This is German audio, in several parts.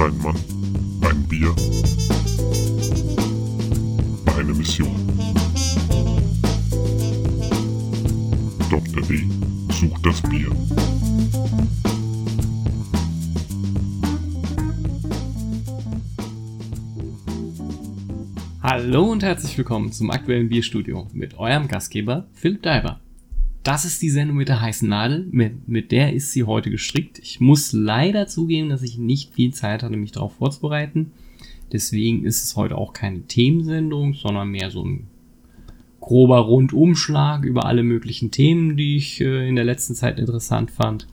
Ein Mann, ein Bier, eine Mission. Dr. D sucht das Bier. Hallo und herzlich willkommen zum aktuellen Bierstudio mit eurem Gastgeber Philipp Daiber. Das ist die Sendung mit der heißen Nadel, mit, mit der ist sie heute gestrickt. Ich muss leider zugeben, dass ich nicht viel Zeit hatte, mich darauf vorzubereiten. Deswegen ist es heute auch keine Themensendung, sondern mehr so ein grober Rundumschlag über alle möglichen Themen, die ich äh, in der letzten Zeit interessant fand.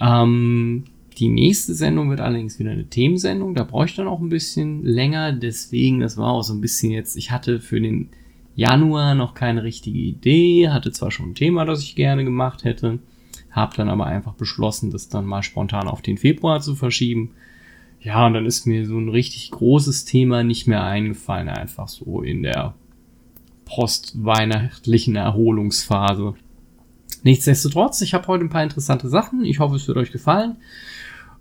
Ähm, die nächste Sendung wird allerdings wieder eine Themensendung. Da brauche ich dann auch ein bisschen länger. Deswegen, das war auch so ein bisschen jetzt, ich hatte für den Januar noch keine richtige Idee, hatte zwar schon ein Thema, das ich gerne gemacht hätte, habe dann aber einfach beschlossen, das dann mal spontan auf den Februar zu verschieben. Ja, und dann ist mir so ein richtig großes Thema nicht mehr eingefallen, einfach so in der postweihnachtlichen Erholungsphase. Nichtsdestotrotz, ich habe heute ein paar interessante Sachen. Ich hoffe, es wird euch gefallen.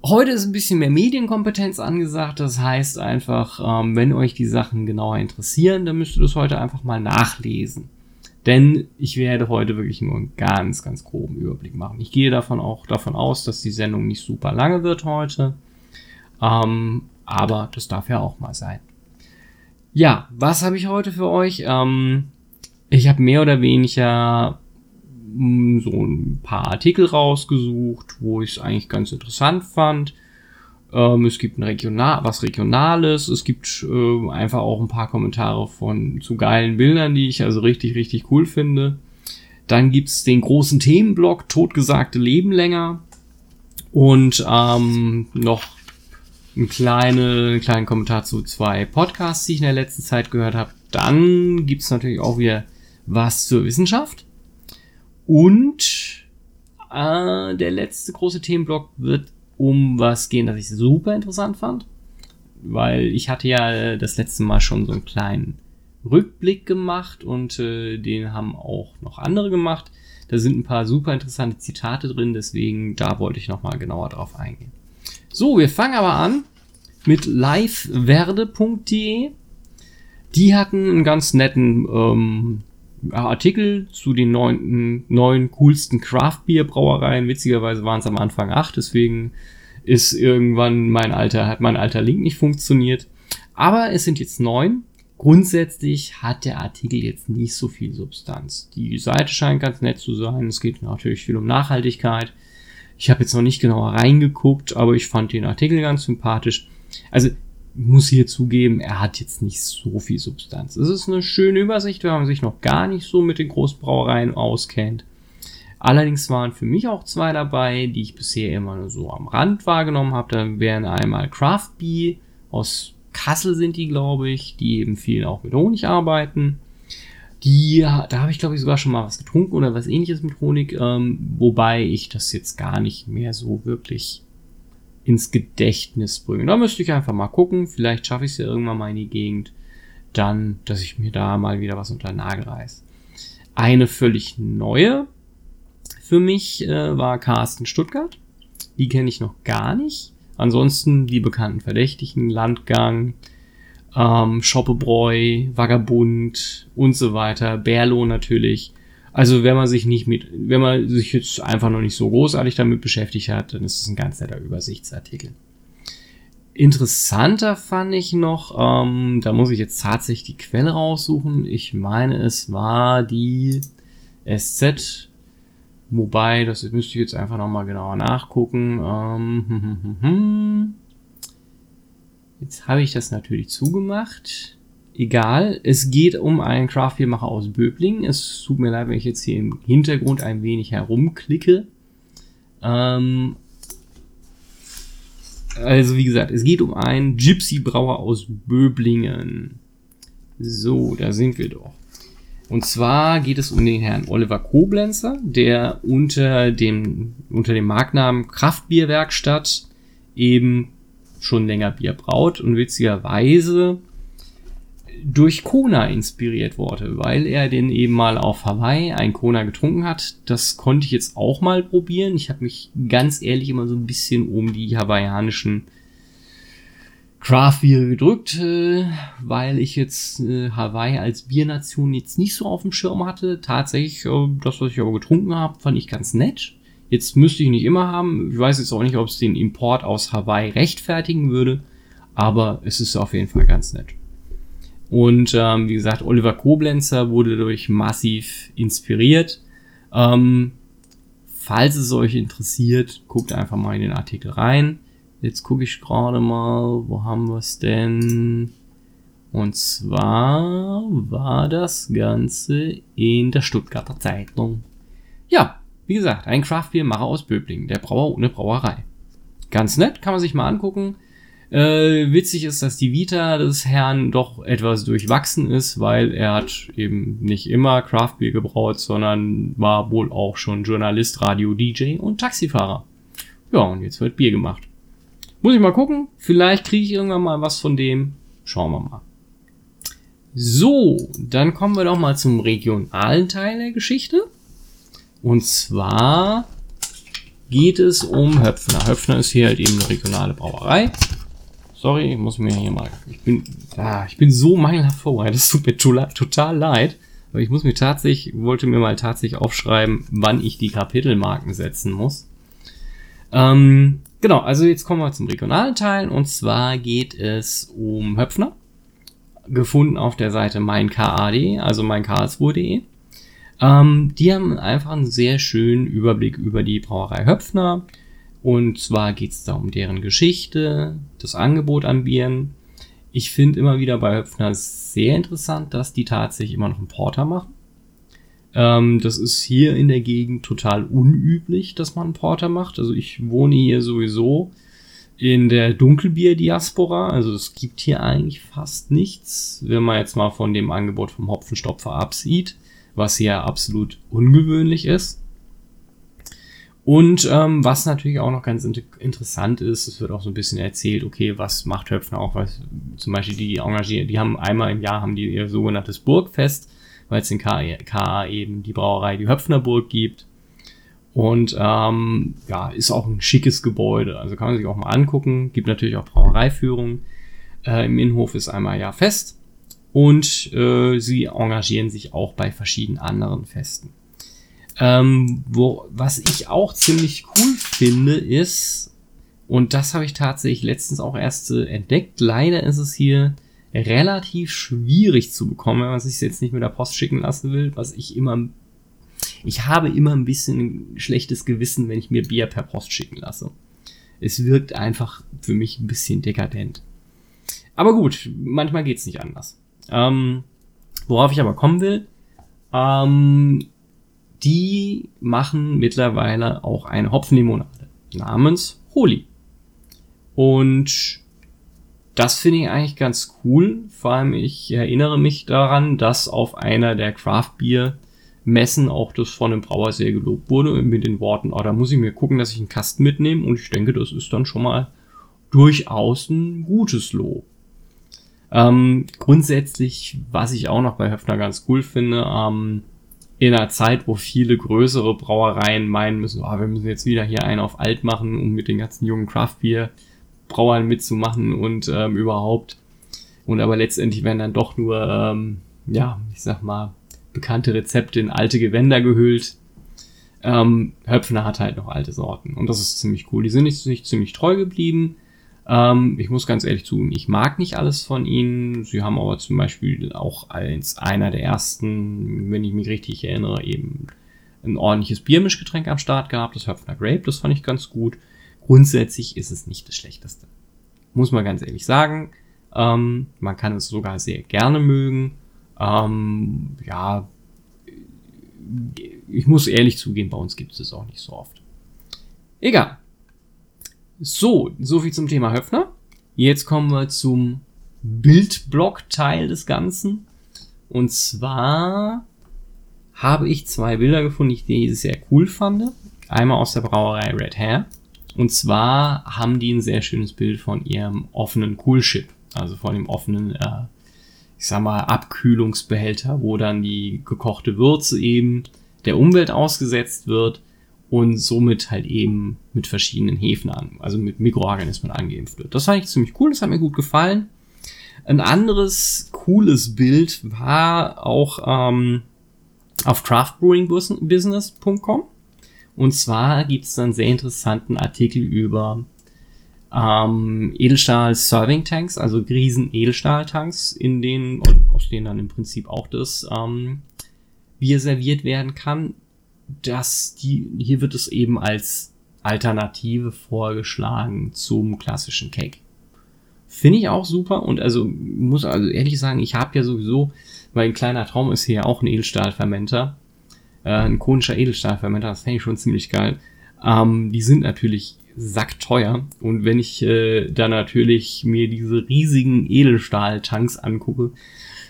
Heute ist ein bisschen mehr Medienkompetenz angesagt. Das heißt einfach, ähm, wenn euch die Sachen genauer interessieren, dann müsst ihr das heute einfach mal nachlesen. Denn ich werde heute wirklich nur einen ganz, ganz groben Überblick machen. Ich gehe davon auch davon aus, dass die Sendung nicht super lange wird heute. Ähm, aber das darf ja auch mal sein. Ja, was habe ich heute für euch? Ähm, ich habe mehr oder weniger so ein paar Artikel rausgesucht, wo ich es eigentlich ganz interessant fand. Ähm, es gibt ein Regional, was Regionales, es gibt äh, einfach auch ein paar Kommentare von zu geilen Bildern, die ich also richtig, richtig cool finde. Dann gibt's den großen Themenblock Totgesagte Leben länger und ähm, noch ein kleine, einen kleinen Kommentar zu zwei Podcasts, die ich in der letzten Zeit gehört habe. Dann gibt's natürlich auch wieder was zur Wissenschaft. Und äh, der letzte große Themenblock wird um was gehen, das ich super interessant fand. Weil ich hatte ja das letzte Mal schon so einen kleinen Rückblick gemacht und äh, den haben auch noch andere gemacht. Da sind ein paar super interessante Zitate drin, deswegen da wollte ich nochmal genauer drauf eingehen. So, wir fangen aber an mit liveverde.de. Die hatten einen ganz netten ähm, Artikel zu den neunten, neun coolsten Craft-Bier-Brauereien. Witzigerweise waren es am Anfang acht, deswegen ist irgendwann mein alter, hat mein alter Link nicht funktioniert. Aber es sind jetzt neun. Grundsätzlich hat der Artikel jetzt nicht so viel Substanz. Die Seite scheint ganz nett zu sein. Es geht natürlich viel um Nachhaltigkeit. Ich habe jetzt noch nicht genauer reingeguckt, aber ich fand den Artikel ganz sympathisch. Also muss hier zugeben, er hat jetzt nicht so viel Substanz. Es ist eine schöne Übersicht, wenn man sich noch gar nicht so mit den Großbrauereien auskennt. Allerdings waren für mich auch zwei dabei, die ich bisher immer nur so am Rand wahrgenommen habe. Da wären einmal Craft Bee, aus Kassel sind die, glaube ich, die eben viel auch mit Honig arbeiten. Die, da habe ich glaube ich sogar schon mal was getrunken oder was ähnliches mit Honig, ähm, wobei ich das jetzt gar nicht mehr so wirklich ins Gedächtnis bringen. Da müsste ich einfach mal gucken. Vielleicht schaffe ich es ja irgendwann mal in die Gegend. Dann, dass ich mir da mal wieder was unter den Nagel reiß. Eine völlig neue für mich äh, war Carsten Stuttgart. Die kenne ich noch gar nicht. Ansonsten die bekannten Verdächtigen, Landgang, ähm, Schoppebräu, Vagabund und so weiter. Berlo natürlich. Also wenn man sich nicht mit, wenn man sich jetzt einfach noch nicht so großartig damit beschäftigt hat, dann ist es ein ganz netter Übersichtsartikel. Interessanter fand ich noch, ähm, da muss ich jetzt tatsächlich die Quelle raussuchen. Ich meine, es war die SZ, wobei, das müsste ich jetzt einfach nochmal genauer nachgucken. Ähm, hm, hm, hm, jetzt habe ich das natürlich zugemacht egal. Es geht um einen Craft-Biermacher aus Böbling. Es tut mir leid, wenn ich jetzt hier im Hintergrund ein wenig herumklicke. Ähm also wie gesagt, es geht um einen Gypsy-Brauer aus Böblingen. So, da sind wir doch. Und zwar geht es um den Herrn Oliver Koblenzer, der unter dem, unter dem Marknamen Kraftbierwerkstatt eben schon länger Bier braut und witzigerweise durch Kona inspiriert wurde, weil er den eben mal auf Hawaii ein Kona getrunken hat. Das konnte ich jetzt auch mal probieren. Ich habe mich ganz ehrlich immer so ein bisschen um die hawaiianischen Craft Beer gedrückt, äh, weil ich jetzt äh, Hawaii als Biernation jetzt nicht so auf dem Schirm hatte. Tatsächlich, äh, das, was ich aber getrunken habe, fand ich ganz nett. Jetzt müsste ich nicht immer haben. Ich weiß jetzt auch nicht, ob es den Import aus Hawaii rechtfertigen würde, aber es ist auf jeden Fall ganz nett. Und ähm, wie gesagt, Oliver Koblenzer wurde durch massiv inspiriert. Ähm, falls es euch interessiert, guckt einfach mal in den Artikel rein. Jetzt gucke ich gerade mal, wo haben wir es denn? Und zwar war das Ganze in der Stuttgarter Zeitung. Ja, wie gesagt, ein Craftbeer-Macher aus Böblingen, der Brauer ohne Brauerei. Ganz nett, kann man sich mal angucken. Äh, witzig ist, dass die Vita des Herrn doch etwas durchwachsen ist, weil er hat eben nicht immer Craftbeer gebraut, sondern war wohl auch schon Journalist, Radio, DJ und Taxifahrer. Ja, und jetzt wird Bier gemacht. Muss ich mal gucken. Vielleicht kriege ich irgendwann mal was von dem. Schauen wir mal. So, dann kommen wir doch mal zum regionalen Teil der Geschichte. Und zwar geht es um Höpfner. Höpfner ist hier halt eben eine regionale Brauerei. Sorry, ich muss mir hier mal. Ich bin, ah, ich bin so mangelhaft vorbereitet. Das tut mir total leid. Aber ich muss mir tatsächlich, wollte mir mal tatsächlich aufschreiben, wann ich die Kapitelmarken setzen muss. Ähm, genau, also jetzt kommen wir zum regionalen Teil. Und zwar geht es um Höpfner. Gefunden auf der Seite meinkad, also meinkarlsruhe.de. Ähm, die haben einfach einen sehr schönen Überblick über die Brauerei Höpfner. Und zwar geht es da um deren Geschichte, das Angebot an Bieren. Ich finde immer wieder bei Höpfner sehr interessant, dass die tatsächlich immer noch einen Porter machen. Ähm, das ist hier in der Gegend total unüblich, dass man einen Porter macht. Also ich wohne hier sowieso in der Dunkelbier-Diaspora. Also es gibt hier eigentlich fast nichts, wenn man jetzt mal von dem Angebot vom Hopfenstopfer absieht was hier absolut ungewöhnlich ist. Und ähm, was natürlich auch noch ganz inter interessant ist, es wird auch so ein bisschen erzählt, okay, was macht Höpfner auch, was zum Beispiel die engagieren, die haben einmal im Jahr haben die ihr sogenanntes Burgfest, weil es in KA eben die Brauerei die Höpfnerburg gibt. Und ähm, ja, ist auch ein schickes Gebäude, also kann man sich auch mal angucken. Gibt natürlich auch Brauereiführung. Äh, Im Innenhof ist einmal ja fest und äh, sie engagieren sich auch bei verschiedenen anderen Festen. Ähm, wo, was ich auch ziemlich cool finde, ist, und das habe ich tatsächlich letztens auch erst äh, entdeckt, leider ist es hier relativ schwierig zu bekommen, wenn man sich jetzt nicht mit der Post schicken lassen will, was ich immer, ich habe immer ein bisschen ein schlechtes Gewissen, wenn ich mir Bier per Post schicken lasse. Es wirkt einfach für mich ein bisschen dekadent. Aber gut, manchmal geht's nicht anders. Ähm, worauf ich aber kommen will, ähm, die machen mittlerweile auch eine Hopfenlimonade namens Holy. Und das finde ich eigentlich ganz cool. Vor allem, ich erinnere mich daran, dass auf einer der Craft Beer Messen auch das von dem Brauer sehr gelobt wurde mit den Worten, oh, da muss ich mir gucken, dass ich einen Kasten mitnehme und ich denke, das ist dann schon mal durchaus ein gutes Lob. Ähm, grundsätzlich, was ich auch noch bei Höfner ganz cool finde, ähm, in einer Zeit, wo viele größere Brauereien meinen müssen, oh, wir müssen jetzt wieder hier einen auf alt machen, um mit den ganzen jungen Craftbeer Brauern mitzumachen und ähm, überhaupt. Und aber letztendlich werden dann doch nur, ähm, ja, ich sag mal, bekannte Rezepte in alte Gewänder gehüllt. Ähm, Höpfner hat halt noch alte Sorten und das ist ziemlich cool. Die sind nicht ziemlich treu geblieben ähm, ich muss ganz ehrlich zugeben, ich mag nicht alles von ihnen. Sie haben aber zum Beispiel auch als einer der ersten, wenn ich mich richtig erinnere, eben ein ordentliches Biermischgetränk am Start gehabt, das Höpfner Grape, das fand ich ganz gut. Grundsätzlich ist es nicht das Schlechteste. Muss man ganz ehrlich sagen. Ähm, man kann es sogar sehr gerne mögen. Ähm, ja, ich muss ehrlich zugeben, bei uns gibt es es auch nicht so oft. Egal. So, soviel zum Thema Höfner. Jetzt kommen wir zum Bildblock-Teil des Ganzen. Und zwar habe ich zwei Bilder gefunden, die ich sehr cool fand. Einmal aus der Brauerei Red Hair. Und zwar haben die ein sehr schönes Bild von ihrem offenen Coolship. Also von dem offenen, äh, ich sag mal, Abkühlungsbehälter, wo dann die gekochte Würze eben der Umwelt ausgesetzt wird und somit halt eben mit verschiedenen Hefen an, also mit Mikroorganismen angeimpft wird. Das fand ich ziemlich cool, das hat mir gut gefallen. Ein anderes cooles Bild war auch ähm, auf craftbrewingbusiness.com. Und zwar gibt es einen sehr interessanten Artikel über ähm, Edelstahl Serving Tanks, also riesen Edelstahltanks, in denen, aus denen dann im Prinzip auch das ähm, Bier serviert werden kann. Das, die, hier wird es eben als Alternative vorgeschlagen zum klassischen Cake. Finde ich auch super und also muss also ehrlich sagen, ich habe ja sowieso, mein kleiner Traum ist hier auch ein Edelstahlfermenter, äh, ein konischer Edelstahlfermenter, das fände ich schon ziemlich geil. Ähm, die sind natürlich sackteuer und wenn ich äh, da natürlich mir diese riesigen Edelstahltanks angucke,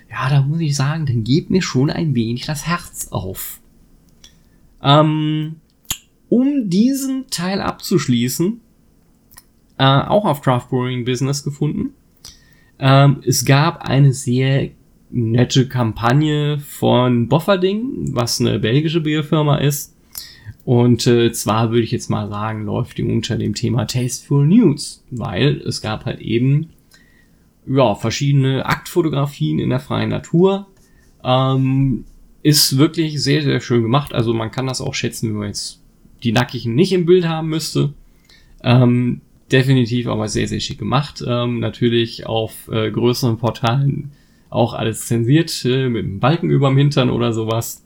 ja, da muss ich sagen, dann geht mir schon ein wenig das Herz auf. Ähm, um diesen Teil abzuschließen, äh, auch auf Craft Brewing Business gefunden. Ähm, es gab eine sehr nette Kampagne von Bofferding, was eine belgische Bierfirma ist. Und äh, zwar würde ich jetzt mal sagen, läuft die unter dem Thema Tasteful News, weil es gab halt eben ja, verschiedene Aktfotografien in der freien Natur. Ähm, ist wirklich sehr, sehr schön gemacht. Also man kann das auch schätzen, wenn man jetzt die Nackigen nicht im Bild haben müsste. Ähm, definitiv aber sehr, sehr schick gemacht. Ähm, natürlich auf äh, größeren Portalen auch alles zensiert, äh, mit einem Balken überm Hintern oder sowas.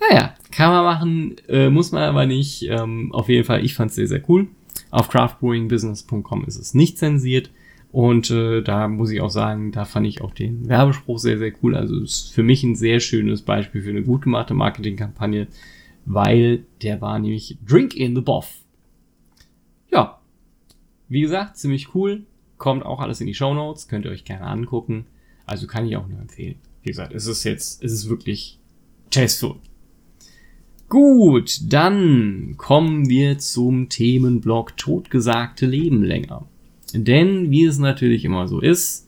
Naja, kann man machen, äh, muss man aber nicht. Ähm, auf jeden Fall, ich fand es sehr, sehr cool. Auf craftbrewingbusiness.com ist es nicht zensiert. Und äh, da muss ich auch sagen, da fand ich auch den Werbespruch sehr, sehr cool. Also ist für mich ein sehr schönes Beispiel für eine gut gemachte Marketingkampagne, weil der war nämlich Drink in the Boff. Ja, wie gesagt, ziemlich cool. Kommt auch alles in die Show Notes, könnt ihr euch gerne angucken. Also kann ich auch nur empfehlen. Wie gesagt, es ist jetzt, es ist wirklich tasteful. Gut, dann kommen wir zum Themenblock Totgesagte Leben länger. Denn, wie es natürlich immer so ist,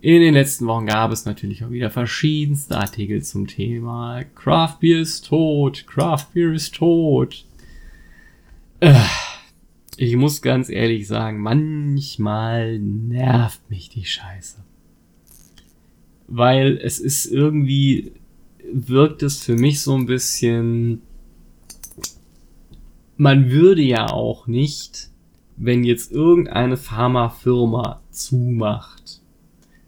in den letzten Wochen gab es natürlich auch wieder verschiedenste Artikel zum Thema Craft Beer ist tot, Craft Beer ist tot. Äh, ich muss ganz ehrlich sagen, manchmal nervt mich die Scheiße. Weil es ist irgendwie, wirkt es für mich so ein bisschen, man würde ja auch nicht wenn jetzt irgendeine Pharmafirma zumacht,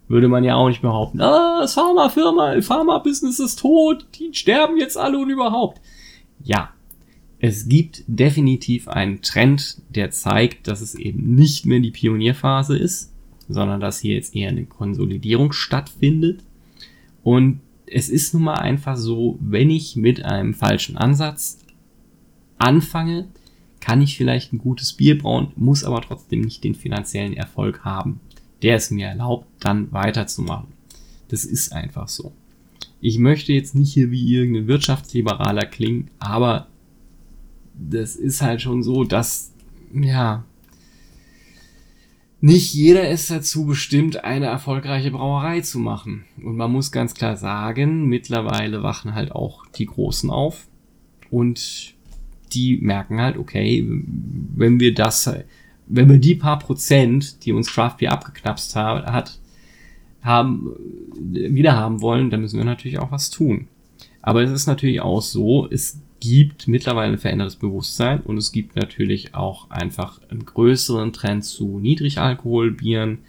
würde man ja auch nicht behaupten, ah, das Pharmafirma, Pharma-Business ist tot, die sterben jetzt alle und überhaupt. Ja, es gibt definitiv einen Trend, der zeigt, dass es eben nicht mehr die Pionierphase ist, sondern dass hier jetzt eher eine Konsolidierung stattfindet. Und es ist nun mal einfach so, wenn ich mit einem falschen Ansatz anfange, kann ich vielleicht ein gutes Bier brauen, muss aber trotzdem nicht den finanziellen Erfolg haben, der es mir erlaubt, dann weiterzumachen. Das ist einfach so. Ich möchte jetzt nicht hier wie irgendein Wirtschaftsliberaler klingen, aber das ist halt schon so, dass, ja, nicht jeder ist dazu bestimmt, eine erfolgreiche Brauerei zu machen. Und man muss ganz klar sagen, mittlerweile wachen halt auch die Großen auf. Und die merken halt, okay, wenn wir das, wenn wir die paar Prozent, die uns Craft Beer abgeknapst hat, haben, wieder haben wollen, dann müssen wir natürlich auch was tun. Aber es ist natürlich auch so, es gibt mittlerweile ein verändertes Bewusstsein und es gibt natürlich auch einfach einen größeren Trend zu Niedrigalkoholbieren,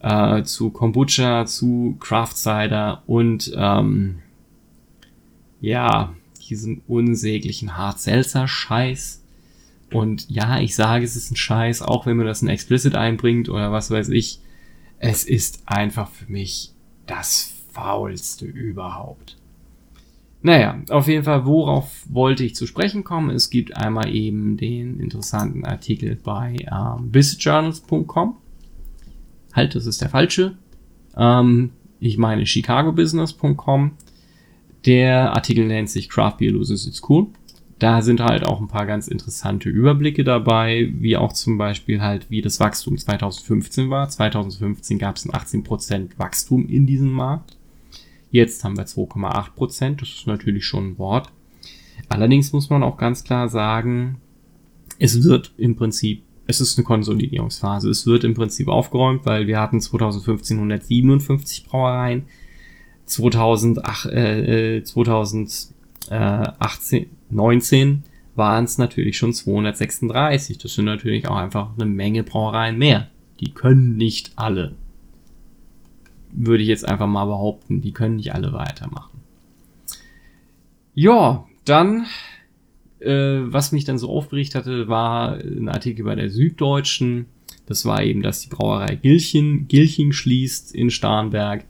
äh, zu Kombucha, zu Craft Cider und ähm, ja, diesem unsäglichen Hart-Seltzer-Scheiß. Und ja, ich sage, es ist ein Scheiß, auch wenn man das in Explicit einbringt oder was weiß ich. Es ist einfach für mich das Faulste überhaupt. Naja, auf jeden Fall, worauf wollte ich zu sprechen kommen? Es gibt einmal eben den interessanten Artikel bei ähm, businessjournals.com. Halt, das ist der falsche. Ähm, ich meine chicagobusiness.com. Der Artikel nennt sich Craft Beer Loses Its Cool. Da sind halt auch ein paar ganz interessante Überblicke dabei, wie auch zum Beispiel halt, wie das Wachstum 2015 war. 2015 gab es ein 18% Wachstum in diesem Markt. Jetzt haben wir 2,8%, das ist natürlich schon ein Wort. Allerdings muss man auch ganz klar sagen, es wird im Prinzip, es ist eine Konsolidierungsphase. Es wird im Prinzip aufgeräumt, weil wir hatten 2015 157 Brauereien, 2008, äh, 2018, 19 waren es natürlich schon 236. Das sind natürlich auch einfach eine Menge Brauereien mehr. Die können nicht alle. Würde ich jetzt einfach mal behaupten, die können nicht alle weitermachen. Ja, dann, äh, was mich dann so aufgeregt hatte, war ein Artikel bei der Süddeutschen. Das war eben, dass die Brauerei Gilchen, Gilching schließt in Starnberg.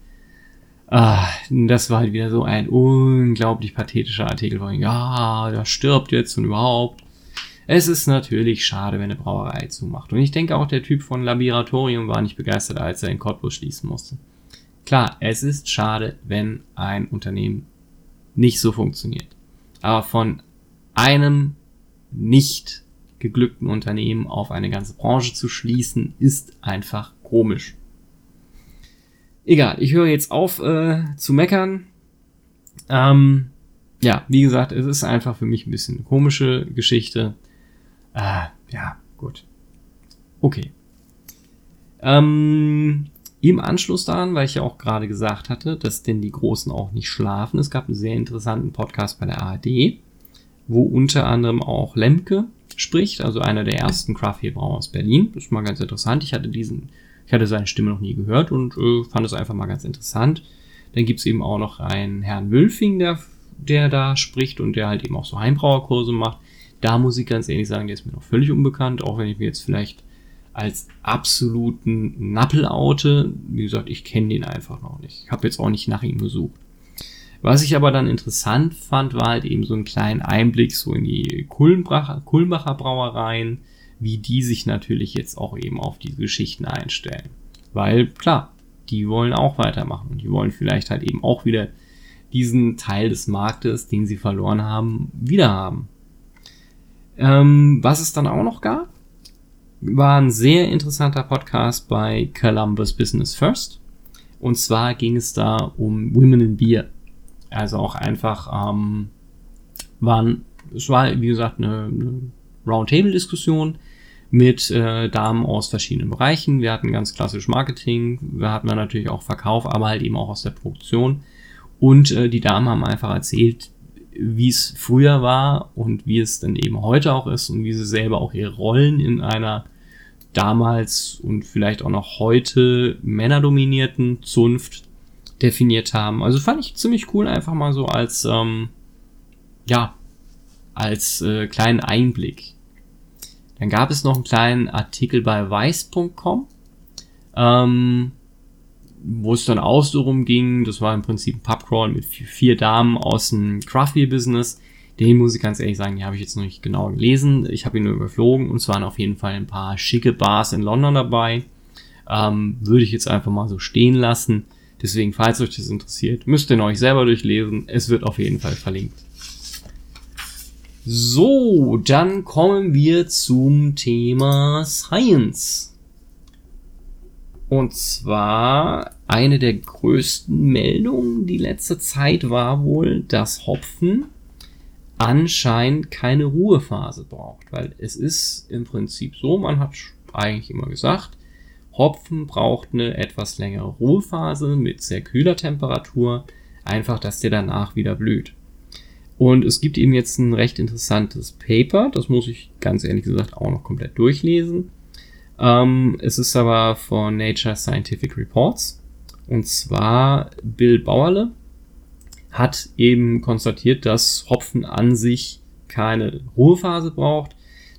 Ah, das war halt wieder so ein unglaublich pathetischer Artikel von, ja, der stirbt jetzt und überhaupt. Es ist natürlich schade, wenn eine Brauerei zumacht. Und ich denke auch, der Typ von Laboratorium war nicht begeistert, als er in Cottbus schließen musste. Klar, es ist schade, wenn ein Unternehmen nicht so funktioniert. Aber von einem nicht geglückten Unternehmen auf eine ganze Branche zu schließen, ist einfach komisch. Egal, ich höre jetzt auf äh, zu meckern. Ähm, ja, wie gesagt, es ist einfach für mich ein bisschen eine komische Geschichte. Äh, ja, gut. Okay. Ähm, Im Anschluss daran, weil ich ja auch gerade gesagt hatte, dass denn die Großen auch nicht schlafen. Es gab einen sehr interessanten Podcast bei der ARD, wo unter anderem auch Lemke spricht, also einer der ersten Craft Beer Brauer aus Berlin. Das ist mal ganz interessant. Ich hatte diesen ich hatte seine Stimme noch nie gehört und äh, fand es einfach mal ganz interessant. Dann gibt's eben auch noch einen Herrn Wülfing, der, der da spricht und der halt eben auch so Heimbrauerkurse macht. Da muss ich ganz ehrlich sagen, der ist mir noch völlig unbekannt, auch wenn ich mir jetzt vielleicht als absoluten Nappel oute. Wie gesagt, ich kenne den einfach noch nicht. Ich habe jetzt auch nicht nach ihm gesucht. Was ich aber dann interessant fand, war halt eben so einen kleinen Einblick so in die Kulmbacher, Kulmbacher Brauereien, wie die sich natürlich jetzt auch eben auf diese Geschichten einstellen. Weil klar, die wollen auch weitermachen und die wollen vielleicht halt eben auch wieder diesen Teil des Marktes, den sie verloren haben, wieder haben. Ähm, was es dann auch noch gab, war ein sehr interessanter Podcast bei Columbus Business First. Und zwar ging es da um Women in Beer. Also auch einfach ähm, waren, es war wie gesagt eine, eine Roundtable-Diskussion mit äh, Damen aus verschiedenen Bereichen. Wir hatten ganz klassisch Marketing, wir hatten natürlich auch Verkauf, aber halt eben auch aus der Produktion. Und äh, die Damen haben einfach erzählt, wie es früher war und wie es dann eben heute auch ist und wie sie selber auch ihre Rollen in einer damals und vielleicht auch noch heute männerdominierten Zunft definiert haben. Also fand ich ziemlich cool, einfach mal so als, ähm, ja, als äh, kleinen Einblick dann gab es noch einen kleinen Artikel bei weiß.com, ähm, wo es dann auch so rumging, das war im Prinzip ein Pubcrawl mit vier Damen aus dem Craft Beer Business. Den muss ich ganz ehrlich sagen, die habe ich jetzt noch nicht genau gelesen. Ich habe ihn nur überflogen und es waren auf jeden Fall ein paar schicke Bars in London dabei. Ähm, würde ich jetzt einfach mal so stehen lassen. Deswegen, falls euch das interessiert, müsst ihr euch selber durchlesen. Es wird auf jeden Fall verlinkt. So, dann kommen wir zum Thema Science. Und zwar eine der größten Meldungen die letzte Zeit war wohl, dass Hopfen anscheinend keine Ruhephase braucht, weil es ist im Prinzip so, man hat eigentlich immer gesagt, Hopfen braucht eine etwas längere Ruhephase mit sehr kühler Temperatur, einfach, dass der danach wieder blüht. Und es gibt eben jetzt ein recht interessantes Paper, das muss ich ganz ehrlich gesagt auch noch komplett durchlesen. Ähm, es ist aber von Nature Scientific Reports. Und zwar Bill Bauerle hat eben konstatiert, dass Hopfen an sich keine Ruhephase braucht.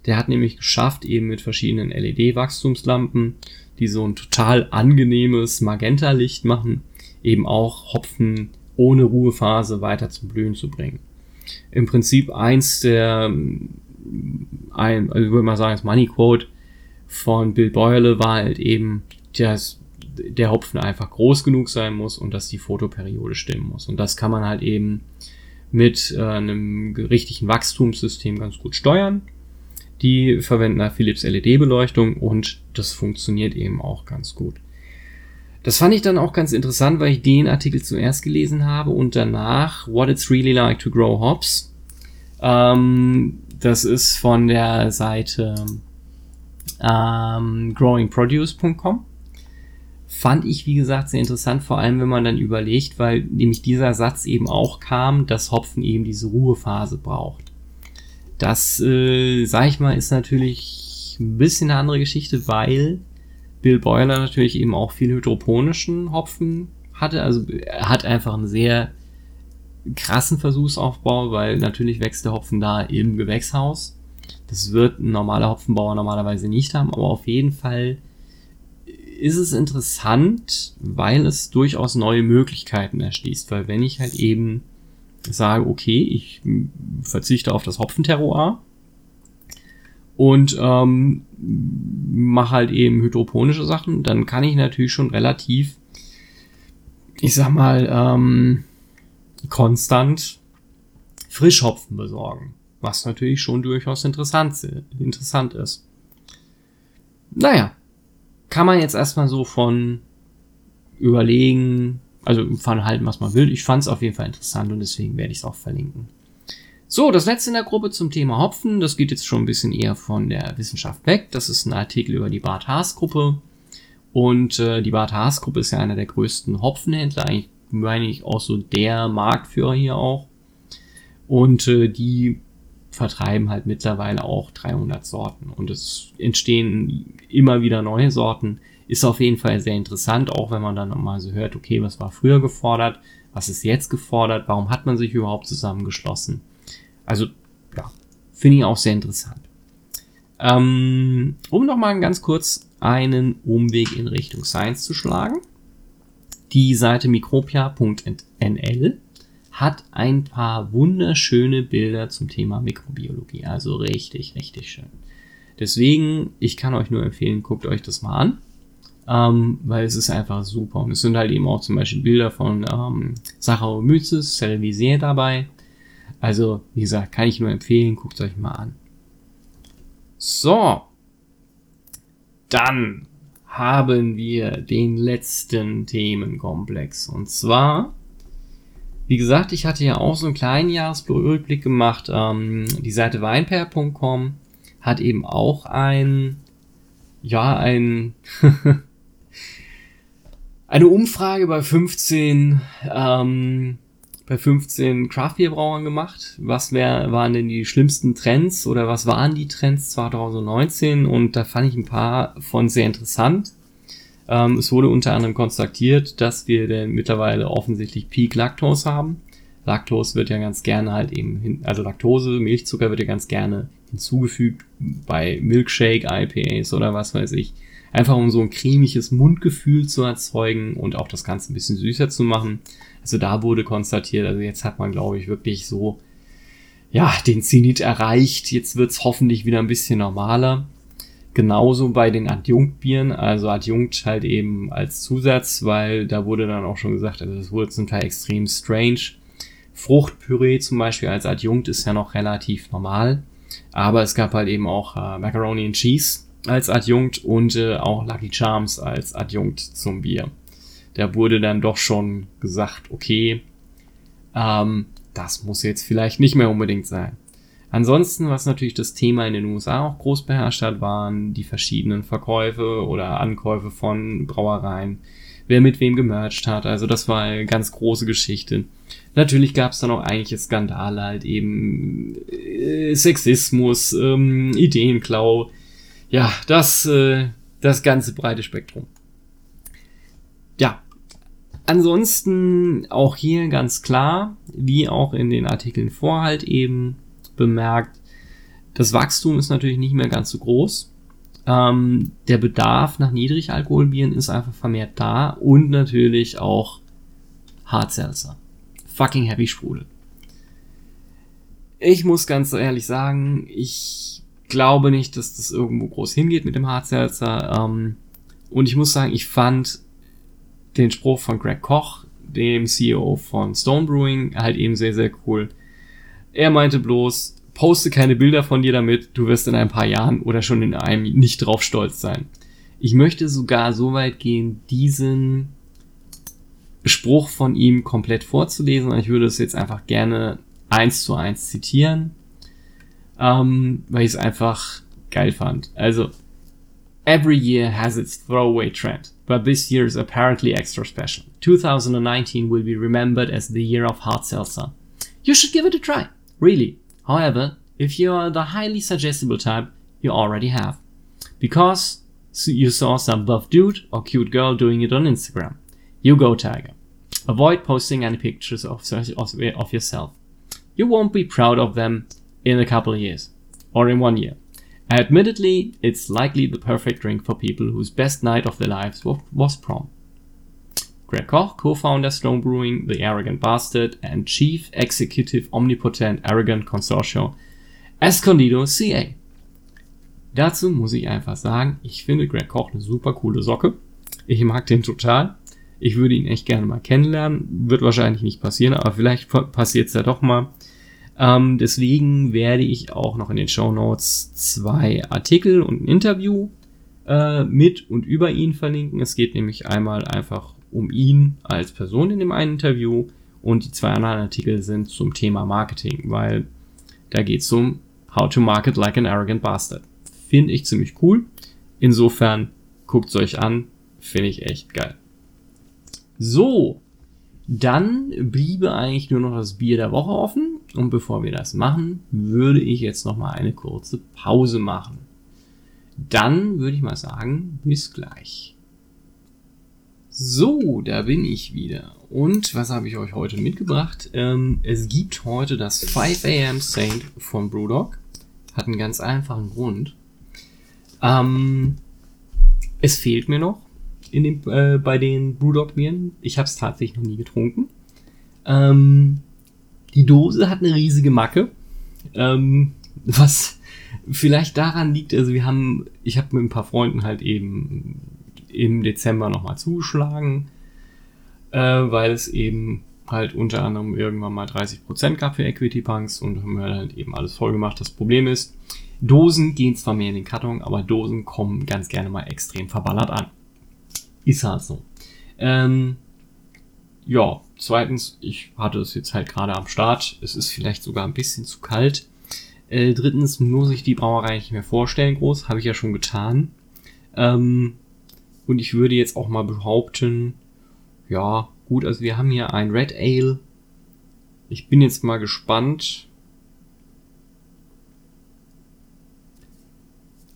Der hat nämlich geschafft, eben mit verschiedenen LED-Wachstumslampen, die so ein total angenehmes Magenta-Licht machen, eben auch Hopfen ohne Ruhephase weiter zum Blühen zu bringen im Prinzip eins der, ein, also ich würde mal sagen, das Money Quote von Bill Boyle war halt eben, dass der Hopfen einfach groß genug sein muss und dass die Fotoperiode stimmen muss. Und das kann man halt eben mit äh, einem richtigen Wachstumssystem ganz gut steuern. Die verwenden da Philips LED-Beleuchtung und das funktioniert eben auch ganz gut. Das fand ich dann auch ganz interessant, weil ich den Artikel zuerst gelesen habe und danach What It's Really Like to Grow Hops. Ähm, das ist von der Seite ähm, growingproduce.com. Fand ich, wie gesagt, sehr interessant, vor allem wenn man dann überlegt, weil nämlich dieser Satz eben auch kam, dass Hopfen eben diese Ruhephase braucht. Das, äh, sag ich mal, ist natürlich ein bisschen eine andere Geschichte, weil Bill Boiler natürlich eben auch viel hydroponischen Hopfen hatte. Also er hat einfach einen sehr krassen Versuchsaufbau, weil natürlich wächst der Hopfen da im Gewächshaus. Das wird ein normaler Hopfenbauer normalerweise nicht haben, aber auf jeden Fall ist es interessant, weil es durchaus neue Möglichkeiten erschließt. Weil wenn ich halt eben sage, okay, ich verzichte auf das Hopfenterroir und ähm, mache halt eben hydroponische Sachen, dann kann ich natürlich schon relativ, ich sag mal, ähm, konstant Frischhopfen besorgen. Was natürlich schon durchaus interessant, interessant ist. Naja, kann man jetzt erstmal so von überlegen, also von halten, was man will. Ich fand es auf jeden Fall interessant und deswegen werde ich es auch verlinken. So, das letzte in der Gruppe zum Thema Hopfen, das geht jetzt schon ein bisschen eher von der Wissenschaft weg. Das ist ein Artikel über die Bart Haas Gruppe. Und äh, die Bart Haas Gruppe ist ja einer der größten Hopfenhändler, eigentlich meine ich auch so der Marktführer hier auch. Und äh, die vertreiben halt mittlerweile auch 300 Sorten und es entstehen immer wieder neue Sorten. Ist auf jeden Fall sehr interessant, auch wenn man dann nochmal so hört, okay, was war früher gefordert, was ist jetzt gefordert, warum hat man sich überhaupt zusammengeschlossen. Also, ja, finde ich auch sehr interessant. Ähm, um nochmal ganz kurz einen Umweg in Richtung Science zu schlagen. Die Seite mikropia.nl hat ein paar wunderschöne Bilder zum Thema Mikrobiologie. Also richtig, richtig schön. Deswegen, ich kann euch nur empfehlen, guckt euch das mal an. Ähm, weil es ist einfach super. Und es sind halt eben auch zum Beispiel Bilder von ähm, Saccharomyces cerevisiae dabei. Also, wie gesagt, kann ich nur empfehlen, guckt euch mal an. So. Dann haben wir den letzten Themenkomplex. Und zwar wie gesagt, ich hatte ja auch so einen kleinen Jahresrückblick gemacht. Ähm, die Seite weinpair.com hat eben auch ein, ja, ein, eine Umfrage bei 15, ähm, bei 15 Craft Beer Brauern gemacht. Was wär, waren denn die schlimmsten Trends oder was waren die Trends 2019? Und da fand ich ein paar von sehr interessant. Ähm, es wurde unter anderem konstatiert, dass wir denn mittlerweile offensichtlich Peak Lactose haben. Lactose wird ja ganz gerne halt eben, hin, also Laktose, Milchzucker wird ja ganz gerne hinzugefügt bei Milkshake, IPAs oder was weiß ich. Einfach um so ein cremiges Mundgefühl zu erzeugen und auch das Ganze ein bisschen süßer zu machen. Also da wurde konstatiert, also jetzt hat man glaube ich wirklich so, ja, den Zenit erreicht. Jetzt wird's hoffentlich wieder ein bisschen normaler. Genauso bei den Adjunktbieren, also Adjunkt halt eben als Zusatz, weil da wurde dann auch schon gesagt, also das wurde zum Teil extrem strange. Fruchtpüree zum Beispiel als Adjunkt ist ja noch relativ normal, aber es gab halt eben auch äh, Macaroni and Cheese als Adjunkt und äh, auch Lucky Charms als Adjunkt zum Bier. Da wurde dann doch schon gesagt, okay, ähm, das muss jetzt vielleicht nicht mehr unbedingt sein. Ansonsten, was natürlich das Thema in den USA auch groß beherrscht hat, waren die verschiedenen Verkäufe oder Ankäufe von Brauereien, wer mit wem gemercht hat. Also das war eine ganz große Geschichte. Natürlich gab es dann auch eigentliche Skandale, halt eben äh, Sexismus, ähm, Ideenklau. Ja, das, äh, das ganze breite Spektrum. Ansonsten auch hier ganz klar, wie auch in den Artikeln vor halt eben, bemerkt, das Wachstum ist natürlich nicht mehr ganz so groß. Ähm, der Bedarf nach Niedrigalkoholbieren ist einfach vermehrt da und natürlich auch Hardseltzer. Fucking Heavy Sprudel. Ich muss ganz ehrlich sagen, ich glaube nicht, dass das irgendwo groß hingeht mit dem Hardseltzer. Ähm, und ich muss sagen, ich fand den Spruch von Greg Koch, dem CEO von Stone Brewing, halt eben sehr, sehr cool. Er meinte bloß, poste keine Bilder von dir damit, du wirst in ein paar Jahren oder schon in einem nicht drauf stolz sein. Ich möchte sogar so weit gehen, diesen Spruch von ihm komplett vorzulesen. Ich würde es jetzt einfach gerne eins zu eins zitieren. ähm, weil ich es einfach geil fand. Also, every year has its throwaway trend, but this year is apparently extra special. 2019 will be remembered as the year of hard seltzer. You should give it a try, really. However, if you are the highly suggestible type, you already have. Because you saw some buff dude or cute girl doing it on Instagram. You go, Tiger. Avoid posting any pictures of, of, of yourself. You won't be proud of them in a couple of years. Or in one year. Admittedly, it's likely the perfect drink for people whose best night of their lives was prom. Greg Koch, co-founder Stone Brewing, The Arrogant Bastard, and Chief Executive Omnipotent Arrogant Consortium, Escondido CA. Dazu muss ich einfach sagen, ich finde Greg Koch eine super coole Socke. Ich mag den total. Ich würde ihn echt gerne mal kennenlernen. Wird wahrscheinlich nicht passieren, aber vielleicht passiert es ja doch mal. Ähm, deswegen werde ich auch noch in den Show Notes zwei Artikel und ein Interview äh, mit und über ihn verlinken. Es geht nämlich einmal einfach um ihn als Person in dem einen Interview und die zwei anderen Artikel sind zum Thema Marketing, weil da geht es um How to Market Like an Arrogant Bastard. Finde ich ziemlich cool. Insofern guckt es euch an. Finde ich echt geil. So, dann bliebe eigentlich nur noch das Bier der Woche offen. Und bevor wir das machen, würde ich jetzt noch mal eine kurze Pause machen. Dann würde ich mal sagen, bis gleich. So, da bin ich wieder. Und was habe ich euch heute mitgebracht? Ähm, es gibt heute das 5 AM Saint von Brewdog. Hat einen ganz einfachen Grund. Ähm, es fehlt mir noch in dem, äh, bei den Brewdog-Bieren. Ich habe es tatsächlich noch nie getrunken. Ähm, die Dose hat eine riesige Macke. Ähm, was vielleicht daran liegt, also wir haben, ich habe mit ein paar Freunden halt eben im Dezember nochmal zugeschlagen, äh, weil es eben halt unter anderem irgendwann mal 30% gab für Equity Punks und haben wir halt eben alles voll gemacht. Das Problem ist, Dosen gehen zwar mehr in den Karton, aber Dosen kommen ganz gerne mal extrem verballert an. Ist halt so. Ähm, ja, zweitens, ich hatte es jetzt halt gerade am Start. Es ist vielleicht sogar ein bisschen zu kalt. Äh, drittens muss ich die Brauerei nicht mehr vorstellen, groß. Habe ich ja schon getan. Ähm, und ich würde jetzt auch mal behaupten, ja, gut, also wir haben hier ein Red Ale. Ich bin jetzt mal gespannt,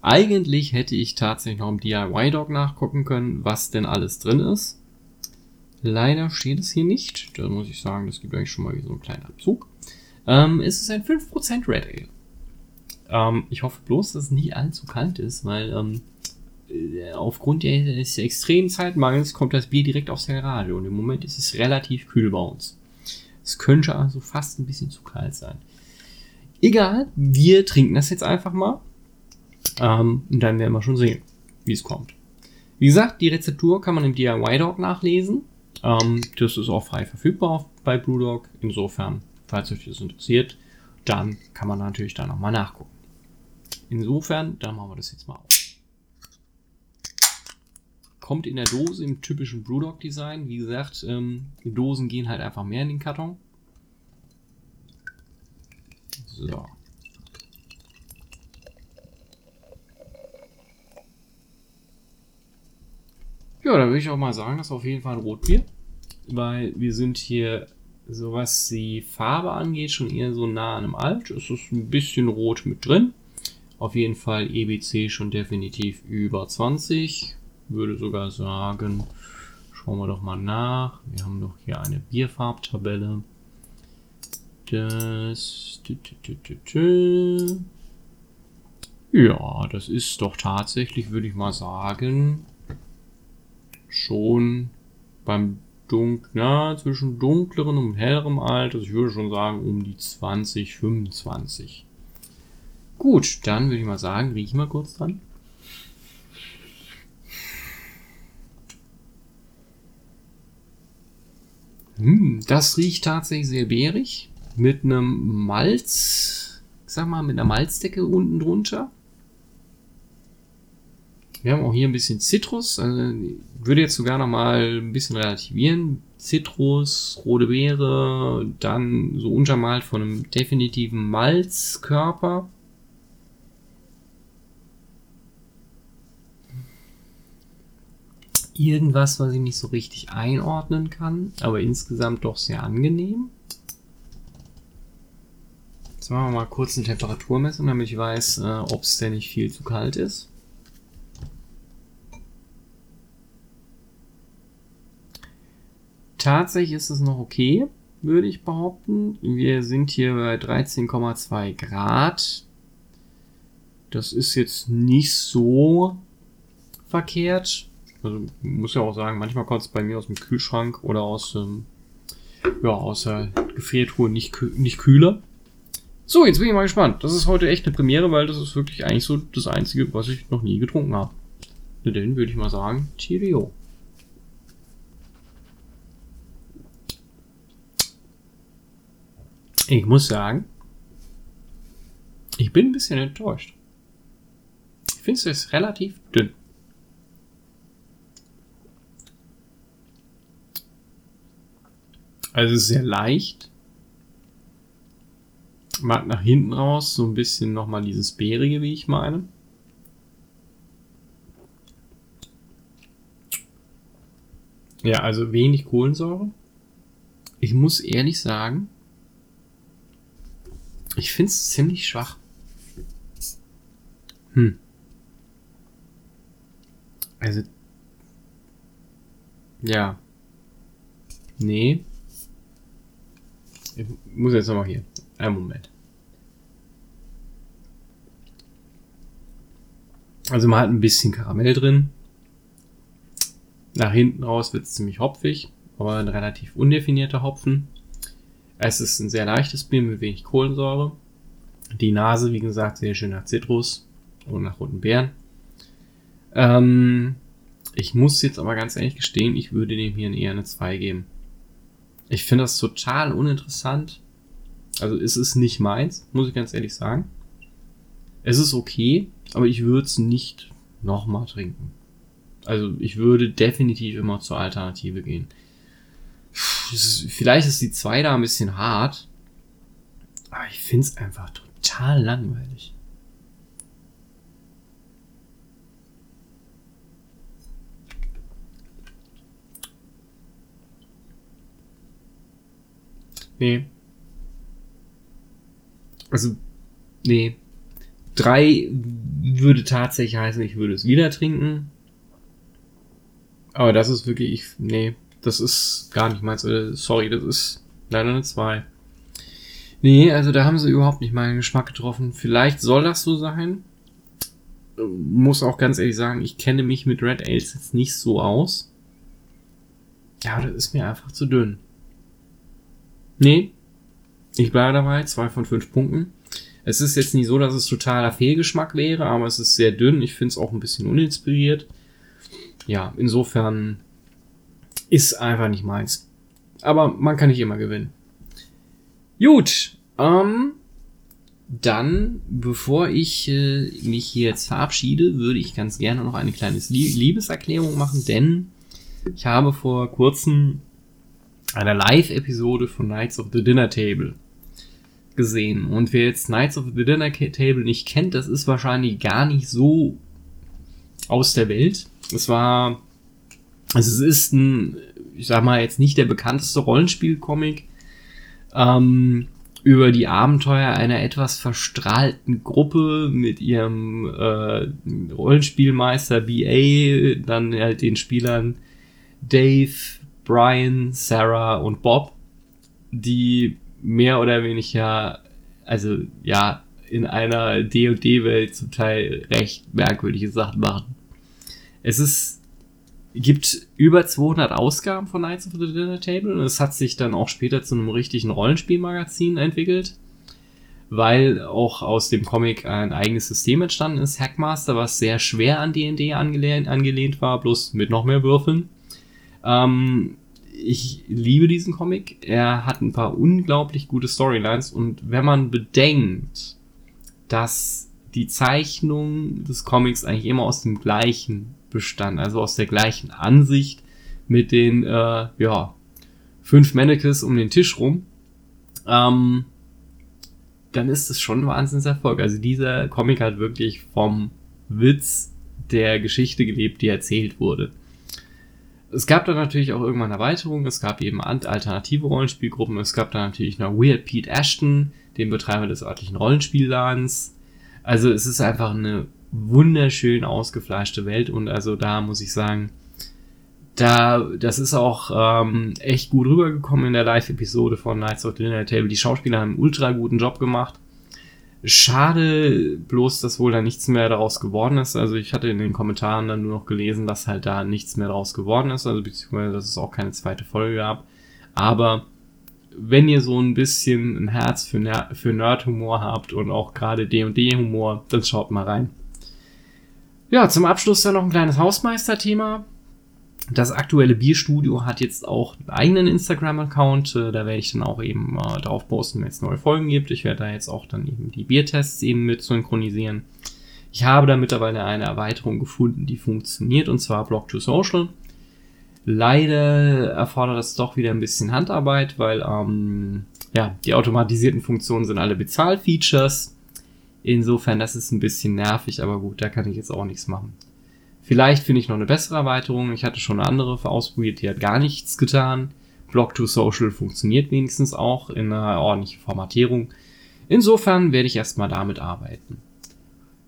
Eigentlich hätte ich tatsächlich noch im DIY-Dog nachgucken können, was denn alles drin ist. Leider steht es hier nicht. Da muss ich sagen, das gibt eigentlich schon mal wie so einen kleinen Abzug. Ähm, es ist ein 5% Red Ale. Ähm, ich hoffe bloß, dass es nicht allzu kalt ist, weil ähm, äh, aufgrund des extremen Zeitmangels kommt das Bier direkt aus der Garage und im Moment ist es relativ kühl bei uns. Es könnte also fast ein bisschen zu kalt sein. Egal, wir trinken das jetzt einfach mal. Ähm, und dann werden wir schon sehen, wie es kommt. Wie gesagt, die Rezeptur kann man im DIY-Dog nachlesen. Ähm, das ist auch frei verfügbar bei Brewdog. Insofern, falls euch das interessiert, dann kann man natürlich da nochmal nachgucken. Insofern, dann machen wir das jetzt mal auf. Kommt in der Dose im typischen Brewdog-Design. Wie gesagt, ähm, Dosen gehen halt einfach mehr in den Karton. So. Ja, dann würde ich auch mal sagen, das ist auf jeden Fall ein Rotbier. Weil wir sind hier, so was die Farbe angeht, schon eher so nah an einem Alt. Es ist ein bisschen rot mit drin. Auf jeden Fall EBC schon definitiv über 20. Würde sogar sagen, schauen wir doch mal nach. Wir haben doch hier eine Bierfarbtabelle. Das. Ja, das ist doch tatsächlich, würde ich mal sagen, schon beim Dunk, zwischen dunkleren und hellerem Alter, also ich würde schon sagen um die 20, 25. Gut, dann würde ich mal sagen, riech mal kurz dran. Hm, das riecht tatsächlich sehr beerig. Mit einem Malz, ich sag mal, mit einer Malzdecke unten drunter. Wir haben auch hier ein bisschen Zitrus. Also, würde jetzt sogar noch mal ein bisschen relativieren. Zitrus, rote Beere, dann so untermalt von einem definitiven Malzkörper. Irgendwas, was ich nicht so richtig einordnen kann, aber insgesamt doch sehr angenehm. Jetzt machen wir mal kurz eine Temperaturmessung, damit ich weiß, äh, ob es denn nicht viel zu kalt ist. Tatsächlich ist es noch okay, würde ich behaupten. Wir sind hier bei 13,2 Grad. Das ist jetzt nicht so verkehrt. Also muss ja auch sagen, manchmal kommt es bei mir aus dem Kühlschrank oder aus, ähm, ja, aus der Gefriertruhe nicht, nicht kühler. So, jetzt bin ich mal gespannt. Das ist heute echt eine Premiere, weil das ist wirklich eigentlich so das Einzige, was ich noch nie getrunken habe. Dann würde ich mal sagen, Cheerio. Ich muss sagen, ich bin ein bisschen enttäuscht. Ich finde es relativ dünn. Also es ist sehr leicht. Man hat nach hinten raus so ein bisschen nochmal dieses Beerige, wie ich meine. Ja, also wenig Kohlensäure. Ich muss ehrlich sagen, ich finde es ziemlich schwach. Hm. Also. Ja. Nee. Ich muss jetzt nochmal hier. Einen Moment. Also man hat ein bisschen Karamell drin. Nach hinten raus wird es ziemlich hopfig, aber ein relativ undefinierter Hopfen. Es ist ein sehr leichtes Bier mit wenig Kohlensäure. Die Nase, wie gesagt, sehr schön nach Zitrus und nach roten Beeren. Ähm, ich muss jetzt aber ganz ehrlich gestehen, ich würde dem hier eher eine 2 geben. Ich finde das total uninteressant. Also es ist nicht meins, muss ich ganz ehrlich sagen. Es ist okay, aber ich würde es nicht nochmal trinken. Also ich würde definitiv immer zur Alternative gehen. Vielleicht ist die 2 da ein bisschen hart, aber ich finde es einfach total langweilig. Nee. Also, nee. Drei würde tatsächlich heißen, ich würde es wieder trinken. Aber das ist wirklich, ich, nee, das ist gar nicht meins. Äh, sorry, das ist leider eine 2. Nee, also da haben sie überhaupt nicht meinen Geschmack getroffen. Vielleicht soll das so sein. Muss auch ganz ehrlich sagen, ich kenne mich mit Red Ales jetzt nicht so aus. Ja, das ist mir einfach zu dünn. Nee, ich bleibe dabei, zwei von fünf Punkten. Es ist jetzt nicht so, dass es totaler Fehlgeschmack wäre, aber es ist sehr dünn. Ich finde es auch ein bisschen uninspiriert. Ja, insofern ist einfach nicht meins. Aber man kann nicht immer gewinnen. Gut, ähm, dann, bevor ich äh, mich hier jetzt verabschiede, würde ich ganz gerne noch eine kleine Liebeserklärung machen, denn ich habe vor kurzem eine Live-Episode von Knights of the Dinner Table gesehen. Und wer jetzt Knights of the Dinner Table nicht kennt, das ist wahrscheinlich gar nicht so aus der Welt. Es war, also es ist ein, ich sag mal jetzt nicht der bekannteste Rollenspiel-Comic, ähm, über die Abenteuer einer etwas verstrahlten Gruppe mit ihrem äh, Rollenspielmeister BA, dann halt den Spielern Dave, Brian, Sarah und Bob, die mehr oder weniger, also ja, in einer D&D-Welt zum Teil recht merkwürdige Sachen machen. Es ist gibt über 200 Ausgaben von Knights of the Dinner Table und es hat sich dann auch später zu einem richtigen Rollenspielmagazin entwickelt, weil auch aus dem Comic ein eigenes System entstanden ist, Hackmaster, was sehr schwer an D&D angelehnt, angelehnt war, bloß mit noch mehr Würfeln. Ähm, ich liebe diesen Comic. Er hat ein paar unglaublich gute Storylines und wenn man bedenkt, dass die Zeichnung des Comics eigentlich immer aus dem gleichen bestand, also aus der gleichen Ansicht mit den, äh, ja, fünf Mannequins um den Tisch rum, ähm, dann ist es schon ein Wahnsinnserfolg. Also dieser Comic hat wirklich vom Witz der Geschichte gelebt, die erzählt wurde. Es gab dann natürlich auch irgendwann Erweiterungen, es gab eben alternative Rollenspielgruppen, es gab dann natürlich noch Weird Pete Ashton, den Betreiber des örtlichen Rollenspielladens. Also es ist einfach eine wunderschön ausgefleischte Welt und also da muss ich sagen, da, das ist auch ähm, echt gut rübergekommen in der Live-Episode von Knights of the Dinner Table. Die Schauspieler haben einen ultra guten Job gemacht. Schade bloß, dass wohl da nichts mehr daraus geworden ist. Also ich hatte in den Kommentaren dann nur noch gelesen, dass halt da nichts mehr daraus geworden ist, also beziehungsweise dass es auch keine zweite Folge gab. Aber wenn ihr so ein bisschen ein Herz für, Ner für Nerd-Humor habt und auch gerade D&D-Humor, dann schaut mal rein. Ja, zum Abschluss dann noch ein kleines Hausmeister-Thema. Das aktuelle Bierstudio hat jetzt auch einen eigenen Instagram-Account. Äh, da werde ich dann auch eben äh, drauf posten, wenn es neue Folgen gibt. Ich werde da jetzt auch dann eben die Biertests eben mit synchronisieren. Ich habe da mittlerweile eine Erweiterung gefunden, die funktioniert, und zwar Block 2 Social. Leider erfordert das doch wieder ein bisschen Handarbeit, weil ähm, ja, die automatisierten Funktionen sind alle Bezahlfeatures. Insofern, das ist ein bisschen nervig, aber gut, da kann ich jetzt auch nichts machen. Vielleicht finde ich noch eine bessere Erweiterung. Ich hatte schon eine andere ausprobiert, die hat gar nichts getan. Block 2 Social funktioniert wenigstens auch in einer ordentlichen Formatierung. Insofern werde ich erstmal damit arbeiten.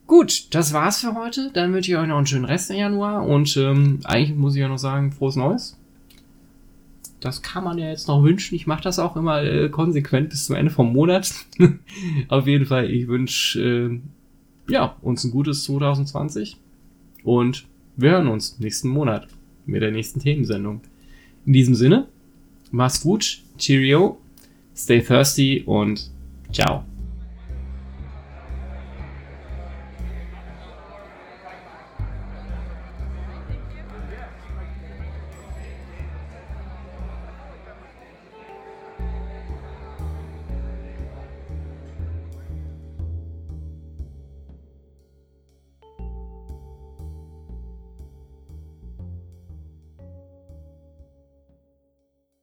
Gut, das war's für heute. Dann wünsche ich euch noch einen schönen Rest im Januar und ähm, eigentlich muss ich ja noch sagen, frohes Neues. Das kann man ja jetzt noch wünschen. Ich mache das auch immer äh, konsequent bis zum Ende vom Monat. Auf jeden Fall, ich wünsche äh, ja, uns ein gutes 2020 und wir hören uns nächsten Monat mit der nächsten Themensendung. In diesem Sinne, mach's gut, Cheerio, stay thirsty und ciao.